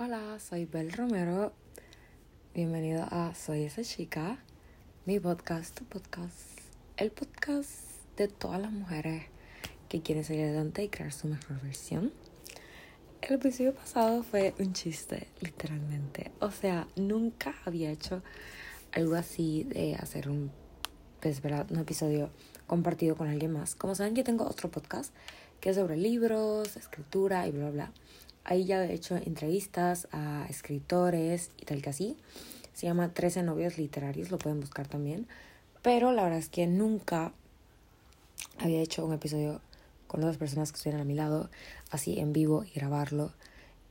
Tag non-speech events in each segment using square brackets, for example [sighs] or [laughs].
Hola, soy Bel Romero. Bienvenido a Soy esa chica, mi podcast, tu podcast, el podcast de todas las mujeres que quieren salir adelante y crear su mejor versión. El episodio pasado fue un chiste, literalmente. O sea, nunca había hecho algo así de hacer un, pues, un episodio compartido con alguien más. Como saben, yo tengo otro podcast que es sobre libros, escritura y bla, bla. Ahí ya he hecho entrevistas a escritores y tal que así. Se llama 13 novios literarios, lo pueden buscar también. Pero la verdad es que nunca había hecho un episodio con otras personas que estuvieran a mi lado, así en vivo y grabarlo.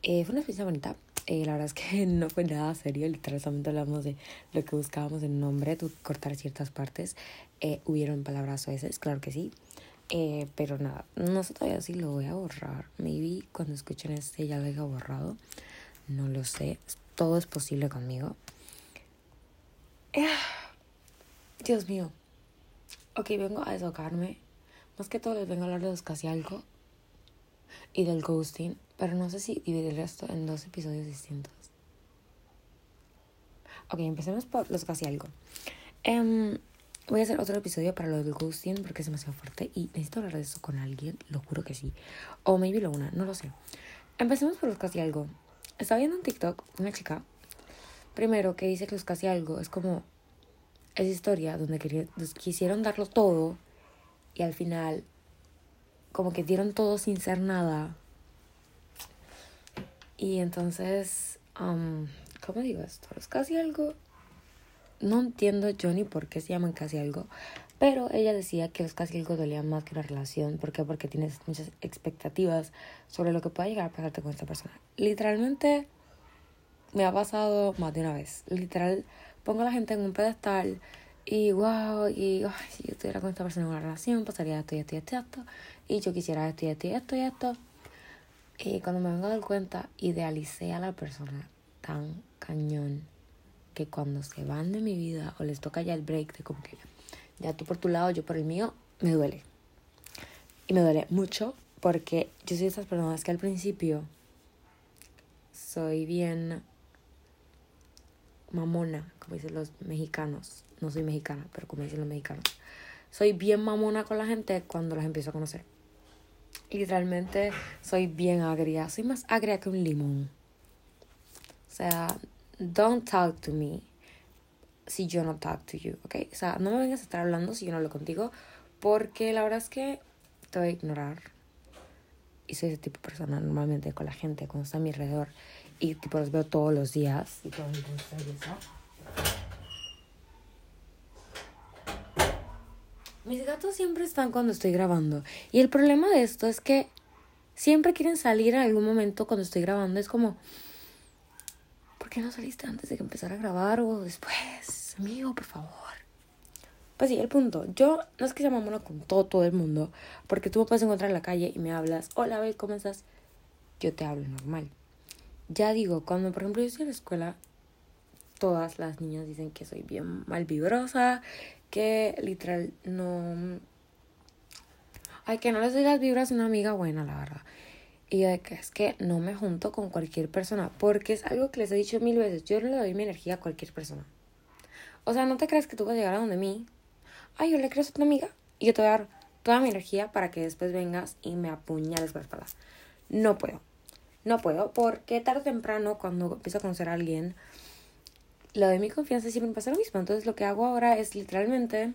Eh, fue una experiencia bonita. Eh, la verdad es que [laughs] no fue nada serio, literalmente hablamos de lo que buscábamos en nombre, cortar ciertas partes. Eh, hubieron palabras veces, claro que sí. Eh, pero nada, no sé todavía si lo voy a borrar. Maybe cuando escuchen este ya lo haya borrado. No lo sé. Todo es posible conmigo. Dios mío. Ok, vengo a desahogarme. Más que todo les vengo a hablar de los casi algo. Y del ghosting. Pero no sé si dividir esto en dos episodios distintos. Ok, empecemos por los casi algo. Um, Voy a hacer otro episodio para lo del ghosting porque es demasiado fuerte y necesito hablar de eso con alguien, lo juro que sí. O maybe lo una, no lo sé. Empecemos por los casi algo. Estaba viendo en TikTok una chica, primero, que dice que los casi algo es como esa historia donde quisieron darlo todo y al final como que dieron todo sin ser nada. Y entonces, um, ¿cómo digo esto? Los casi algo no entiendo yo ni por qué se llaman casi algo, pero ella decía que los casi algo dolían más que una relación. ¿Por qué? Porque tienes muchas expectativas sobre lo que pueda llegar a pasarte con esta persona. Literalmente me ha pasado más de una vez. Literal, pongo a la gente en un pedestal y wow, y si yo estuviera con esta persona en una relación, pasaría esto y esto y esto y esto. Y yo quisiera esto y esto y esto y esto. Y cuando me vengo a dar cuenta, idealicé a la persona tan cañón que cuando se van de mi vida o les toca ya el break de como que ya tú por tu lado, yo por el mío, me duele. Y me duele mucho porque yo soy de esas personas que al principio soy bien mamona, como dicen los mexicanos. No soy mexicana, pero como dicen los mexicanos. Soy bien mamona con la gente cuando las empiezo a conocer. Literalmente soy bien agria. Soy más agria que un limón. O sea, don't talk to me si yo no talk to you, ¿ok? O sea, no me vengas a estar hablando si yo no hablo contigo, porque la verdad es que te voy a ignorar. Y soy ese tipo de persona normalmente con la gente cuando está a mi alrededor y tipo los veo todos los días y todo Mis gatos siempre están cuando estoy grabando. Y el problema de esto es que siempre quieren salir en algún momento cuando estoy grabando. Es como, ¿por qué no saliste antes de que empezara a grabar o después? Amigo, por favor. Pues sí, el punto. Yo no es que sea mamona con todo, todo el mundo, porque tú me puedes encontrar en la calle y me hablas, hola, Bel, ¿cómo estás? Yo te hablo normal. Ya digo, cuando por ejemplo yo estoy en la escuela, todas las niñas dicen que soy bien malvibrosa, que literal no... Ay, que no les digas vibras a una amiga buena, la verdad. Y de que es que no me junto con cualquier persona, porque es algo que les he dicho mil veces, yo no le doy mi energía a cualquier persona. O sea, no te creas que tú vas a llegar a donde mí, ay, yo le creo a tu amiga, y yo te voy a dar toda mi energía para que después vengas y me apuñales por espalda. No puedo. No puedo, porque tarde o temprano, cuando empiezo a conocer a alguien, le doy mi confianza siempre me pasa lo mismo. Entonces, lo que hago ahora es literalmente,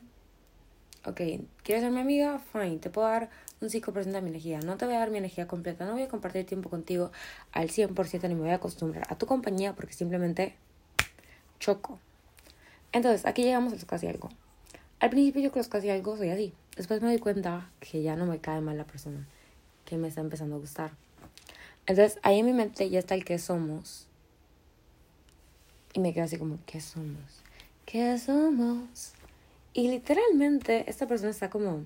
ok, ¿quieres ser mi amiga? Fine, te puedo dar un 5% de mi energía. No te voy a dar mi energía completa, no voy a compartir tiempo contigo al 100% ni me voy a acostumbrar a tu compañía porque simplemente choco. Entonces, aquí llegamos a los casi algo. Al principio yo con los casi algo soy así. Después me doy cuenta que ya no me cae mal la persona, que me está empezando a gustar. Entonces, ahí en mi mente ya está el que somos. Y me quedo así como, ¿qué somos? ¿Qué somos? Y literalmente esta persona está como,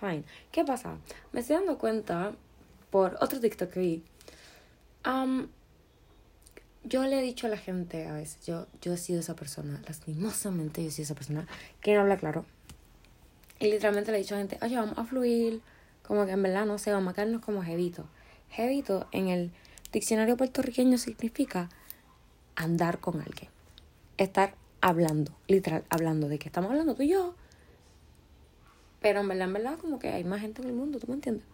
Fine. ¿Qué pasa? Me estoy dando cuenta por otro TikTok que vi. yo le he dicho a la gente a veces, yo, yo he sido esa persona, lastimosamente yo he sido esa persona que no habla claro. Y literalmente le he dicho a la gente, oye, vamos a fluir, como que en verdad no sé, vamos a quedarnos como jevito. Jevito en el diccionario puertorriqueño significa andar con alguien. Estar hablando, literal, hablando de que estamos hablando tú y yo. Pero en verdad, en verdad, como que hay más gente en el mundo, ¿tú me entiendes?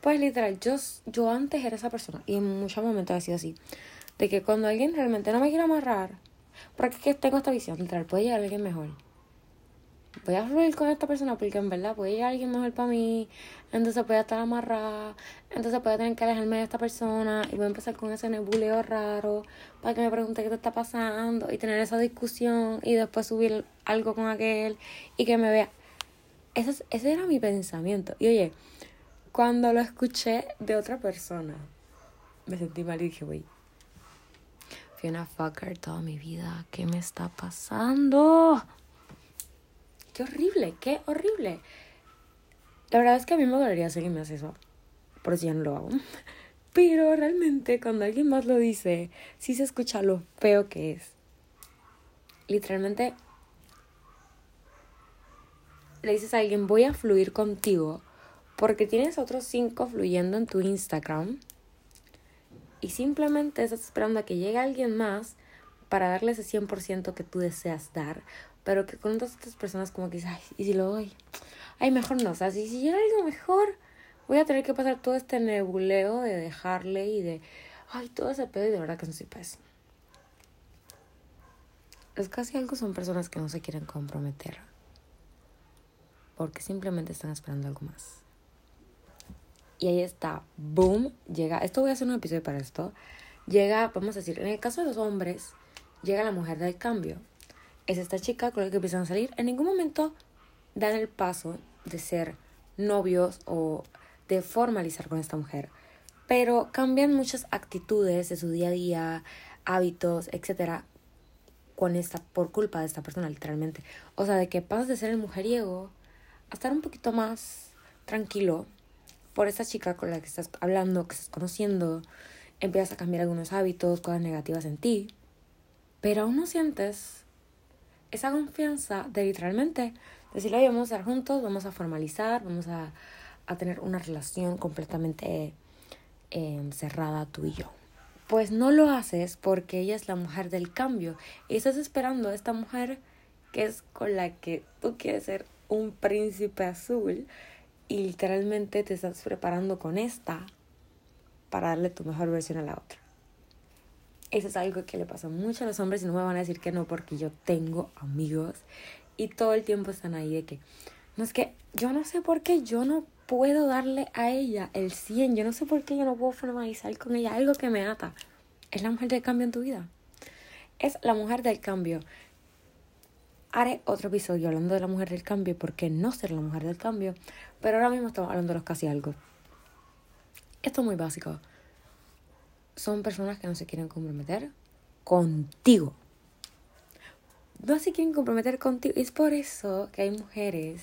Pues literal, yo, yo antes era esa persona y en muchos momentos ha sido así. De que cuando alguien realmente no me quiere amarrar, porque es que tengo esta visión, literal, puede llegar alguien mejor. Voy a fluir con esta persona porque en verdad puede llegar alguien mejor para mí. Entonces voy a estar amarrada. Entonces voy a tener que alejarme de esta persona. Y voy a empezar con ese nebuleo raro. Para que me pregunte qué te está pasando. Y tener esa discusión. Y después subir algo con aquel. Y que me vea. Ese, ese era mi pensamiento. Y oye, cuando lo escuché de otra persona, me sentí mal y dije, güey, fui una fucker toda mi vida. ¿Qué me está pasando? Qué horrible, qué horrible. La verdad es que a mí me dolería si alguien me hace eso. Por eso ya no lo hago. Pero realmente cuando alguien más lo dice, sí se escucha lo feo que es. Literalmente le dices a alguien, voy a fluir contigo porque tienes otros cinco fluyendo en tu Instagram y simplemente estás esperando a que llegue alguien más para darle ese 100% que tú deseas dar, pero que con estas personas como que dices, ay, ¿y si lo doy? Ay, mejor no, o sea, si, si llega algo mejor, voy a tener que pasar todo este nebuleo de dejarle y de, ay, todo ese pedo y de verdad que no soy para. Es casi algo son personas que no se quieren comprometer porque simplemente están esperando algo más. Y ahí está, boom, llega, esto voy a hacer un episodio para esto, llega, vamos a decir, en el caso de los hombres, llega la mujer del cambio. Es esta chica con la que empiezan a salir. En ningún momento dan el paso de ser novios o de formalizar con esta mujer. Pero cambian muchas actitudes de su día a día, hábitos, etcétera, con esta, por culpa de esta persona, literalmente. O sea, de que pasas de ser el mujeriego a estar un poquito más tranquilo por esta chica con la que estás hablando, que estás conociendo, empiezas a cambiar algunos hábitos, cosas negativas en ti, pero aún no sientes esa confianza de literalmente decirle, oye, vamos a estar juntos, vamos a formalizar, vamos a, a tener una relación completamente eh, cerrada tú y yo. Pues no lo haces porque ella es la mujer del cambio y estás esperando a esta mujer que es con la que tú quieres ser un príncipe azul y literalmente te estás preparando con esta para darle tu mejor versión a la otra. Eso es algo que le pasa mucho a los hombres y no me van a decir que no porque yo tengo amigos y todo el tiempo están ahí de que no es que yo no sé por qué yo no puedo darle a ella el 100, yo no sé por qué yo no puedo formalizar con ella algo que me ata. Es la mujer del cambio en tu vida. Es la mujer del cambio haré otro episodio hablando de la mujer del cambio, porque no ser la mujer del cambio, pero ahora mismo estamos hablando de los casi algo. Esto es muy básico. Son personas que no se quieren comprometer contigo. No se quieren comprometer contigo. Es por eso que hay mujeres.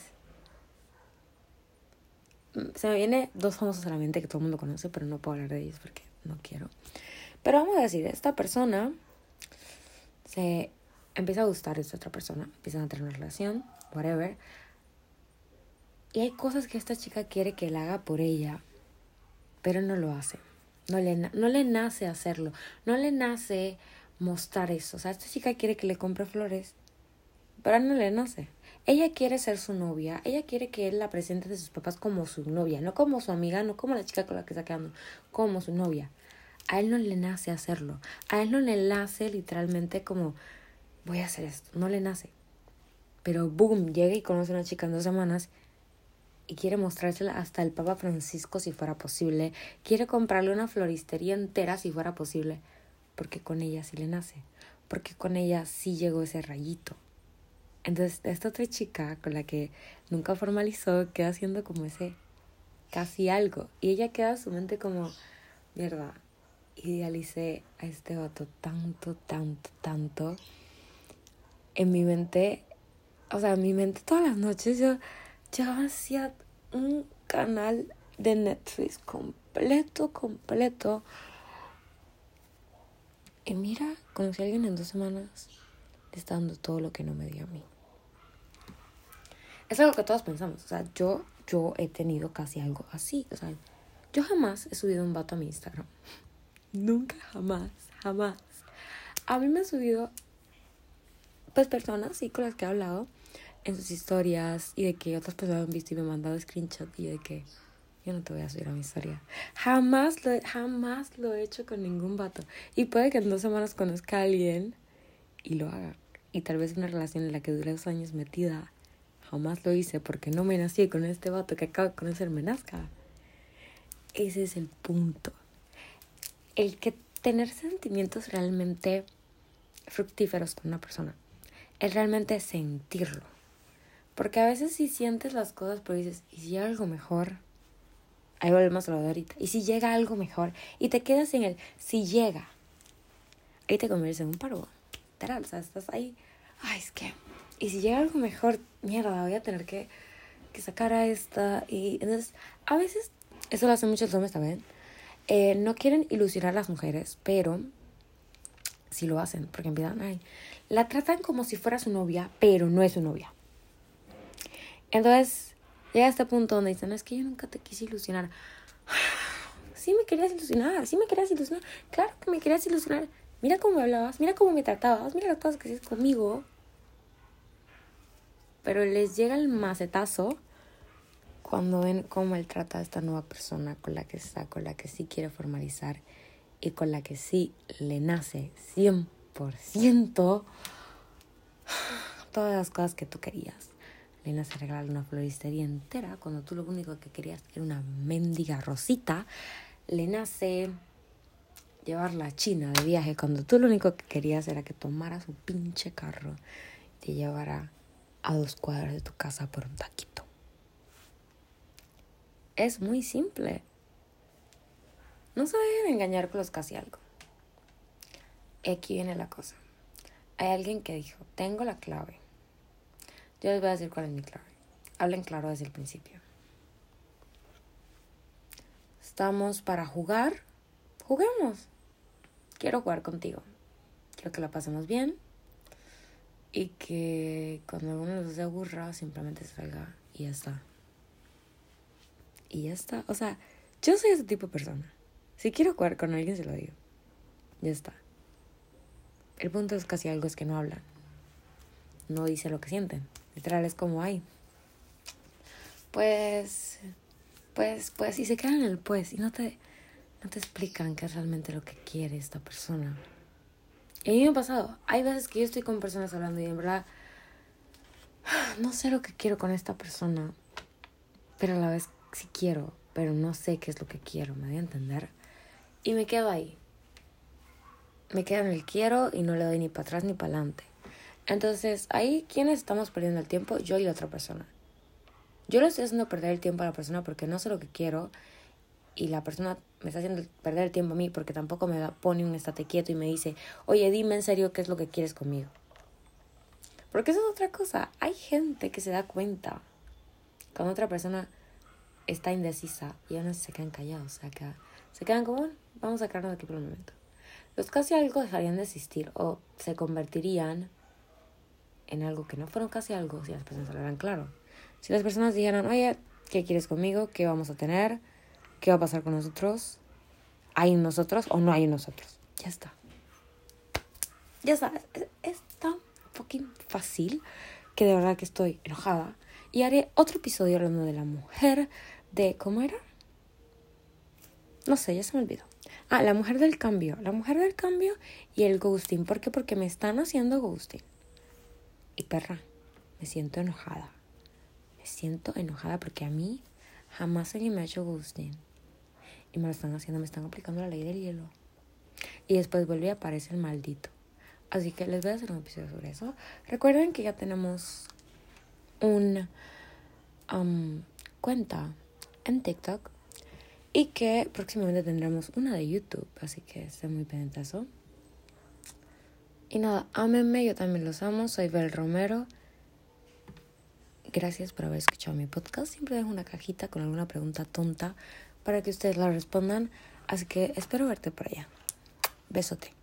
Se me viene dos famosos a la mente que todo el mundo conoce, pero no puedo hablar de ellos porque no quiero. Pero vamos a decir, esta persona se empieza a gustar a esta otra persona, empiezan a tener una relación, whatever. Y hay cosas que esta chica quiere que él haga por ella, pero no lo hace. No le, no le nace hacerlo, no le nace mostrar eso. O sea, esta chica quiere que le compre flores, pero no le nace. Ella quiere ser su novia, ella quiere que él la presente de sus papás como su novia, no como su amiga, no como la chica con la que está quedando, como su novia. A él no le nace hacerlo, a él no le nace literalmente como voy a hacer esto. No le nace. Pero boom, llega y conoce a una chica en dos semanas y quiere mostrársela hasta el Papa Francisco si fuera posible. Quiere comprarle una floristería entera si fuera posible. Porque con ella sí le nace. Porque con ella sí llegó ese rayito. Entonces, esta otra chica con la que nunca formalizó queda haciendo como ese casi algo. Y ella queda su mente como, mierda, idealicé a este vato tanto, tanto, tanto en mi mente, o sea, en mi mente todas las noches yo, yo hacía un canal de Netflix completo, completo. Y mira, conocí a alguien en dos semanas, le está dando todo lo que no me dio a mí. Es algo que todos pensamos. O sea, yo, yo he tenido casi algo así. O sea, yo jamás he subido un vato a mi Instagram. nunca, jamás, jamás. A mí me han subido, pues, personas, sí, con las que he hablado en sus historias y de que otras personas han visto y me han mandado screenshot y de que yo no te voy a subir a mi historia. Jamás lo, jamás lo he hecho con ningún vato. Y puede que en dos semanas conozca a alguien y lo haga. Y tal vez una relación en la que dure dos años metida. Jamás lo hice porque no me nací con este vato que acabo de conocer, me nazca. Ese es el punto. El que tener sentimientos realmente fructíferos con una persona es realmente sentirlo. Porque a veces si sientes las cosas, pero dices, ¿y si algo mejor? Ahí volvemos a lo de ahorita. Y si llega algo mejor y te quedas en el si llega, ahí te conviertes en un paro. O sea, estás ahí. Ay, es que. Y si llega algo mejor, mierda, voy a tener que, que sacar a esta. Y entonces, a veces, eso lo hacen muchos hombres también. Eh, no quieren ilusionar a las mujeres, pero sí lo hacen, porque empiezan, ay, la tratan como si fuera su novia, pero no es su novia. Entonces, llega a este punto donde dicen, es que yo nunca te quise ilusionar. [sighs] Sí me querías ilusionar, sí me querías ilusionar. Claro que me querías ilusionar. Mira cómo me hablabas, mira cómo me tratabas, mira las cosas que hacías conmigo. Pero les llega el macetazo cuando ven cómo él trata a esta nueva persona con la que está, con la que sí quiere formalizar y con la que sí le nace 100% [sighs] todas las cosas que tú querías nace regalarle una floristería entera cuando tú lo único que querías era una mendiga rosita. Le nace llevarla a China de viaje cuando tú lo único que querías era que tomara su pinche carro y te llevara a dos cuadras de tu casa por un taquito. Es muy simple. No se dejen engañar con los casi algo. Aquí viene la cosa. Hay alguien que dijo, tengo la clave yo les voy a decir cuál es mi clave. Hablen claro desde el principio. Estamos para jugar. Juguemos. Quiero jugar contigo. Quiero que la pasemos bien. Y que cuando alguno de los se aburra, simplemente salga y ya está. Y ya está. O sea, yo soy ese tipo de persona. Si quiero jugar con alguien, se lo digo. Ya está. El punto es casi algo es que no hablan. No dicen lo que sienten. Literal es como, ay, pues, pues, pues, y se quedan en el pues y no te, no te explican qué es realmente lo que quiere esta persona. Y a mí me ha pasado, hay veces que yo estoy con personas hablando y en verdad no sé lo que quiero con esta persona, pero a la vez sí quiero, pero no sé qué es lo que quiero, me voy a entender. Y me quedo ahí. Me quedo en el quiero y no le doy ni para atrás ni para adelante. Entonces, ahí, ¿quiénes estamos perdiendo el tiempo? Yo y la otra persona. Yo le estoy haciendo perder el tiempo a la persona porque no sé lo que quiero y la persona me está haciendo perder el tiempo a mí porque tampoco me pone un estate quieto y me dice, oye, dime en serio qué es lo que quieres conmigo. Porque eso es otra cosa. Hay gente que se da cuenta cuando otra persona está indecisa y aún así se quedan callados. O sea, se quedan como, vamos a sacarnos de aquí por un momento. Los casi algo dejarían de existir o se convertirían en algo que no fueron casi algo si las personas hablaran claro. Si las personas dijeran, oye, ¿qué quieres conmigo? ¿Qué vamos a tener? ¿Qué va a pasar con nosotros? ¿Hay nosotros o no hay nosotros? Ya está. Ya está. Es, tan fucking fácil que de verdad que estoy enojada. Y haré otro episodio hablando de la mujer de... ¿Cómo era? No sé, ya se me olvidó. Ah, la mujer del cambio. La mujer del cambio y el ghosting. ¿Por qué? Porque me están haciendo ghosting. Y perra, me siento enojada. Me siento enojada porque a mí jamás alguien me ha hecho ghosting. Y me lo están haciendo, me están aplicando la ley del hielo. Y después vuelve y aparece el maldito. Así que les voy a hacer un episodio sobre eso. Recuerden que ya tenemos un um, cuenta en TikTok y que próximamente tendremos una de YouTube. Así que estén muy pendientes de eso. Y nada, ámenme, yo también los amo. Soy Bel Romero. Gracias por haber escuchado mi podcast. Siempre dejo una cajita con alguna pregunta tonta para que ustedes la respondan. Así que espero verte por allá. Besote.